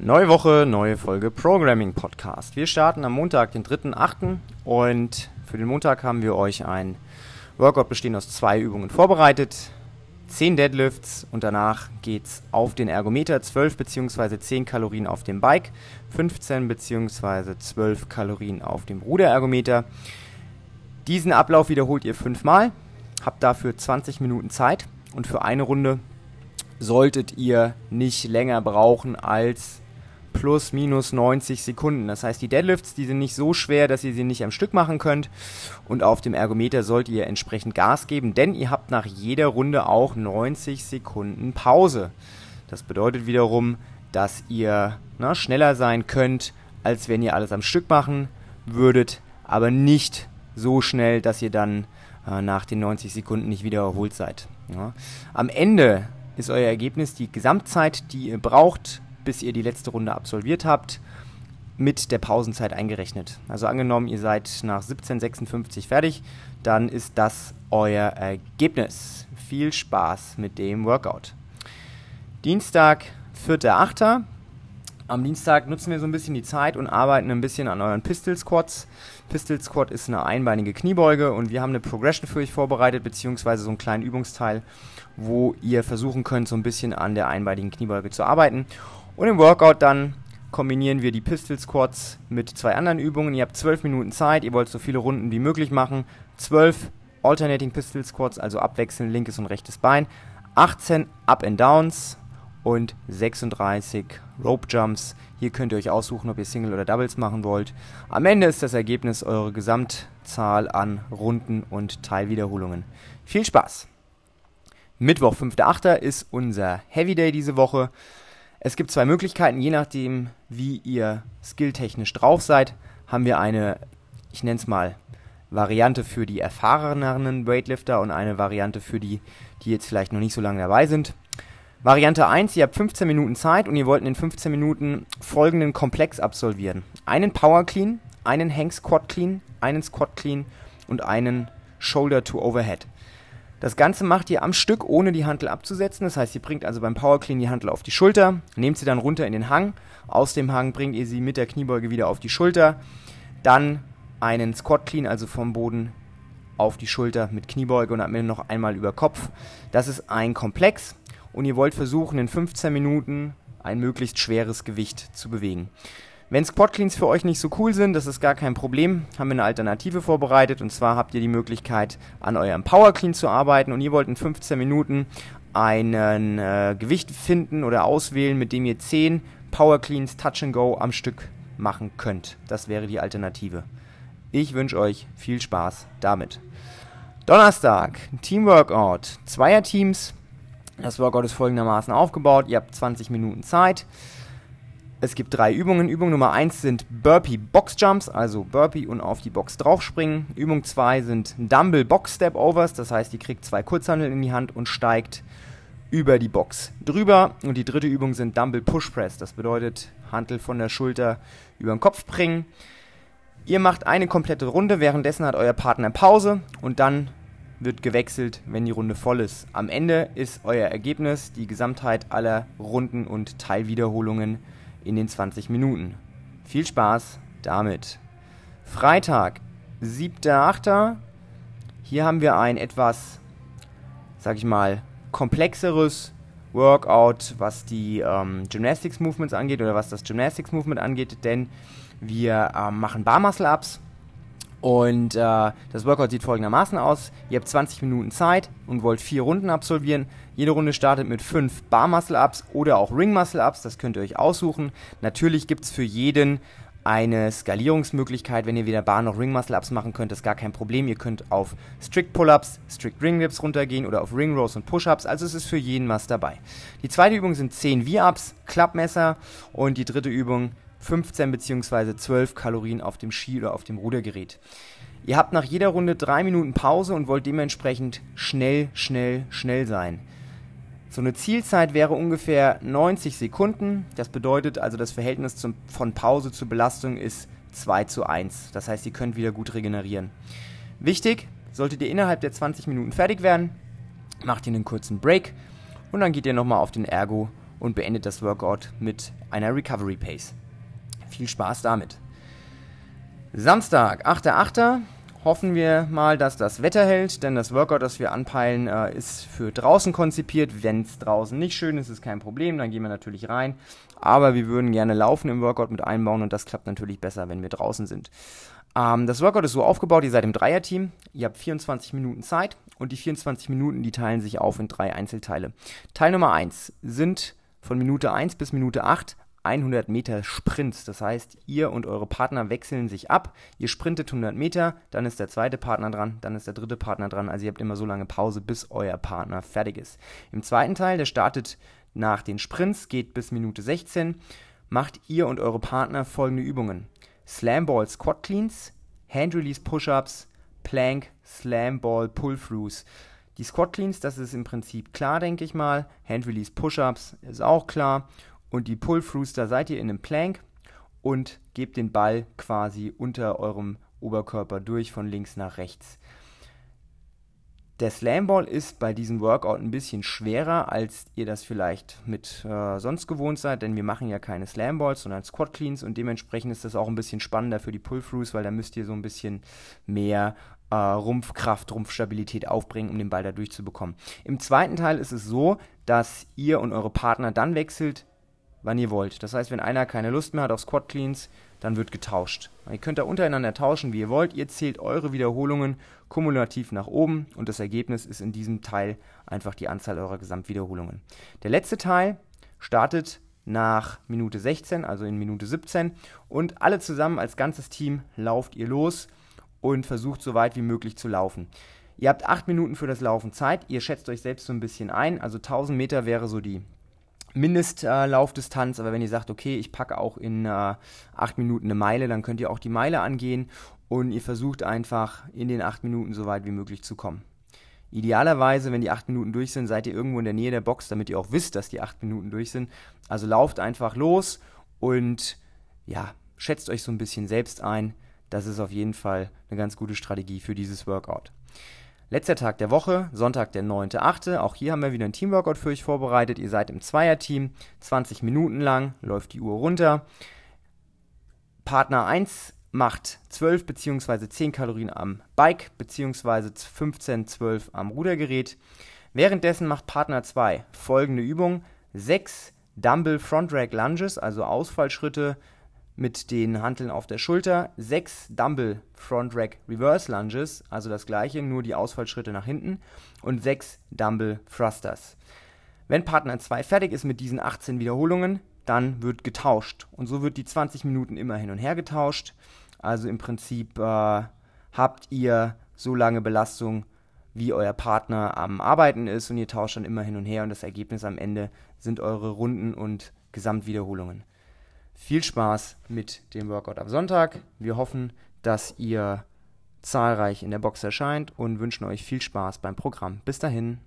Neue Woche, neue Folge Programming Podcast. Wir starten am Montag, den 3.8. und für den Montag haben wir euch ein Workout bestehend aus zwei Übungen vorbereitet. 10 Deadlifts und danach geht's auf den Ergometer, 12 bzw. 10 Kalorien auf dem Bike, 15 bzw. 12 Kalorien auf dem Ruderergometer. Diesen Ablauf wiederholt ihr fünfmal, habt dafür 20 Minuten Zeit und für eine Runde solltet ihr nicht länger brauchen als plus minus 90 Sekunden. Das heißt, die Deadlifts, die sind nicht so schwer, dass ihr sie nicht am Stück machen könnt. Und auf dem Ergometer sollt ihr entsprechend Gas geben, denn ihr habt nach jeder Runde auch 90 Sekunden Pause. Das bedeutet wiederum, dass ihr na, schneller sein könnt, als wenn ihr alles am Stück machen würdet, aber nicht so schnell, dass ihr dann äh, nach den 90 Sekunden nicht wieder erholt seid. Ja. Am Ende ist euer Ergebnis die Gesamtzeit, die ihr braucht, bis ihr die letzte Runde absolviert habt, mit der Pausenzeit eingerechnet. Also angenommen, ihr seid nach 17,56 fertig, dann ist das euer Ergebnis. Viel Spaß mit dem Workout. Dienstag, 4.8. Am Dienstag nutzen wir so ein bisschen die Zeit und arbeiten ein bisschen an euren Pistol Squats. Pistol Squat ist eine einbeinige Kniebeuge und wir haben eine Progression für euch vorbereitet, beziehungsweise so einen kleinen Übungsteil, wo ihr versuchen könnt, so ein bisschen an der einbeinigen Kniebeuge zu arbeiten. Und im Workout dann kombinieren wir die Pistol Squats mit zwei anderen Übungen. Ihr habt 12 Minuten Zeit, ihr wollt so viele Runden wie möglich machen. 12 Alternating Pistol Squats, also abwechselnd linkes und rechtes Bein. 18 Up and Downs und 36 Rope Jumps. Hier könnt ihr euch aussuchen, ob ihr Single oder Doubles machen wollt. Am Ende ist das Ergebnis eure Gesamtzahl an Runden und Teilwiederholungen. Viel Spaß! Mittwoch, 5.8. ist unser Heavy Day diese Woche. Es gibt zwei Möglichkeiten, je nachdem, wie ihr skilltechnisch drauf seid, haben wir eine, ich nenne es mal, Variante für die erfahreneren Weightlifter und eine Variante für die, die jetzt vielleicht noch nicht so lange dabei sind. Variante 1, ihr habt 15 Minuten Zeit und ihr wollt in 15 Minuten folgenden Komplex absolvieren. Einen Power Clean, einen Hang Squat Clean, einen Squat Clean und einen Shoulder to Overhead. Das Ganze macht ihr am Stück, ohne die Hantel abzusetzen. Das heißt, ihr bringt also beim Power Clean die Hantel auf die Schulter, nehmt sie dann runter in den Hang. Aus dem Hang bringt ihr sie mit der Kniebeuge wieder auf die Schulter. Dann einen Squat Clean, also vom Boden auf die Schulter mit Kniebeuge und am Ende noch einmal über Kopf. Das ist ein Komplex und ihr wollt versuchen, in 15 Minuten ein möglichst schweres Gewicht zu bewegen. Wenn Squat Cleans für euch nicht so cool sind, das ist gar kein Problem, haben wir eine Alternative vorbereitet und zwar habt ihr die Möglichkeit an eurem Power Clean zu arbeiten und ihr wollt in 15 Minuten einen äh, Gewicht finden oder auswählen, mit dem ihr 10 Power Cleans Touch and Go am Stück machen könnt. Das wäre die Alternative. Ich wünsche euch viel Spaß damit. Donnerstag, Team Workout. Zweier Teams. Das Workout ist folgendermaßen aufgebaut. Ihr habt 20 Minuten Zeit. Es gibt drei Übungen. Übung Nummer 1 sind Burpee Box Jumps, also Burpee und auf die Box draufspringen. Übung 2 sind Dumble Box Step Overs, das heißt, ihr kriegt zwei Kurzhandeln in die Hand und steigt über die Box drüber. Und die dritte Übung sind Dumble Push Press, das bedeutet Hantel von der Schulter über den Kopf bringen. Ihr macht eine komplette Runde, währenddessen hat euer Partner Pause und dann wird gewechselt, wenn die Runde voll ist. Am Ende ist euer Ergebnis die Gesamtheit aller Runden und Teilwiederholungen in den 20 Minuten. Viel Spaß damit. Freitag, 7.8. Hier haben wir ein etwas, sag ich mal, komplexeres Workout, was die ähm, Gymnastics Movements angeht oder was das Gymnastics Movement angeht, denn wir ähm, machen Bar Muscle Ups und äh, das Workout sieht folgendermaßen aus. Ihr habt 20 Minuten Zeit und wollt vier Runden absolvieren. Jede Runde startet mit fünf Bar Muscle Ups oder auch Ring Muscle Ups. Das könnt ihr euch aussuchen. Natürlich gibt es für jeden eine Skalierungsmöglichkeit. Wenn ihr weder Bar noch Ring Muscle Ups machen könnt, ist gar kein Problem. Ihr könnt auf Strict Pull-Ups, Strict Ring Dips runtergehen oder auf Ring Rows und Push-Ups. Also es ist für jeden was dabei. Die zweite Übung sind 10 V-Ups, Klappmesser und die dritte Übung 15 bzw. 12 Kalorien auf dem Ski oder auf dem Rudergerät. Ihr habt nach jeder Runde drei Minuten Pause und wollt dementsprechend schnell, schnell, schnell sein. So eine Zielzeit wäre ungefähr 90 Sekunden. Das bedeutet also, das Verhältnis zum, von Pause zu Belastung ist 2 zu 1. Das heißt, ihr könnt wieder gut regenerieren. Wichtig, solltet ihr innerhalb der 20 Minuten fertig werden, macht ihr einen kurzen Break und dann geht ihr nochmal auf den Ergo und beendet das Workout mit einer Recovery Pace. Viel Spaß damit. Samstag, 8.8. Hoffen wir mal, dass das Wetter hält, denn das Workout, das wir anpeilen, äh, ist für draußen konzipiert. Wenn es draußen nicht schön ist, ist kein Problem, dann gehen wir natürlich rein. Aber wir würden gerne Laufen im Workout mit einbauen und das klappt natürlich besser, wenn wir draußen sind. Ähm, das Workout ist so aufgebaut, ihr seid im Dreierteam, ihr habt 24 Minuten Zeit und die 24 Minuten, die teilen sich auf in drei Einzelteile. Teil Nummer 1 sind von Minute 1 bis Minute 8 100 Meter Sprints. Das heißt, ihr und eure Partner wechseln sich ab. Ihr sprintet 100 Meter, dann ist der zweite Partner dran, dann ist der dritte Partner dran. Also ihr habt immer so lange Pause, bis euer Partner fertig ist. Im zweiten Teil, der startet nach den Sprints, geht bis Minute 16, macht ihr und eure Partner folgende Übungen. Slam Ball Squat Cleans, Hand Release Push-Ups, Plank, Slam Ball Pull-Throughs. Die Squat Cleans, das ist im Prinzip klar, denke ich mal. Hand Release Push-Ups ist auch klar. Und die Pull-Throughs, da seid ihr in einem Plank und gebt den Ball quasi unter eurem Oberkörper durch von links nach rechts. Der Slamball ist bei diesem Workout ein bisschen schwerer, als ihr das vielleicht mit äh, sonst gewohnt seid, denn wir machen ja keine Slamballs, sondern Squat Cleans und dementsprechend ist das auch ein bisschen spannender für die Pull-Throughs, weil da müsst ihr so ein bisschen mehr äh, Rumpfkraft, Rumpfstabilität aufbringen, um den Ball da durchzubekommen. Im zweiten Teil ist es so, dass ihr und eure Partner dann wechselt, wann ihr wollt. Das heißt, wenn einer keine Lust mehr hat auf Squat Cleans, dann wird getauscht. Ihr könnt da untereinander tauschen, wie ihr wollt. Ihr zählt eure Wiederholungen kumulativ nach oben und das Ergebnis ist in diesem Teil einfach die Anzahl eurer Gesamtwiederholungen. Der letzte Teil startet nach Minute 16, also in Minute 17 und alle zusammen als ganzes Team lauft ihr los und versucht so weit wie möglich zu laufen. Ihr habt acht Minuten für das Laufen Zeit. Ihr schätzt euch selbst so ein bisschen ein. Also 1000 Meter wäre so die Mindestlaufdistanz, äh, aber wenn ihr sagt, okay, ich packe auch in äh, acht Minuten eine Meile, dann könnt ihr auch die Meile angehen und ihr versucht einfach in den acht Minuten so weit wie möglich zu kommen. Idealerweise, wenn die acht Minuten durch sind, seid ihr irgendwo in der Nähe der Box, damit ihr auch wisst, dass die acht Minuten durch sind. Also lauft einfach los und ja, schätzt euch so ein bisschen selbst ein. Das ist auf jeden Fall eine ganz gute Strategie für dieses Workout. Letzter Tag der Woche, Sonntag, der 9.8. Auch hier haben wir wieder ein Teamworkout für euch vorbereitet. Ihr seid im Zweierteam, 20 Minuten lang, läuft die Uhr runter. Partner 1 macht 12 bzw. 10 Kalorien am Bike bzw. 15, 12 am Rudergerät. Währenddessen macht Partner 2 folgende Übung: 6 Dumble Front Rack Lunges, also Ausfallschritte mit den Hanteln auf der Schulter, sechs Dumble Front Rack Reverse Lunges, also das gleiche, nur die Ausfallschritte nach hinten und sechs Dumble Thrusters. Wenn Partner 2 fertig ist mit diesen 18 Wiederholungen, dann wird getauscht. Und so wird die 20 Minuten immer hin und her getauscht. Also im Prinzip äh, habt ihr so lange Belastung, wie euer Partner am Arbeiten ist und ihr tauscht dann immer hin und her und das Ergebnis am Ende sind eure Runden und Gesamtwiederholungen. Viel Spaß mit dem Workout am Sonntag. Wir hoffen, dass ihr zahlreich in der Box erscheint und wünschen euch viel Spaß beim Programm. Bis dahin.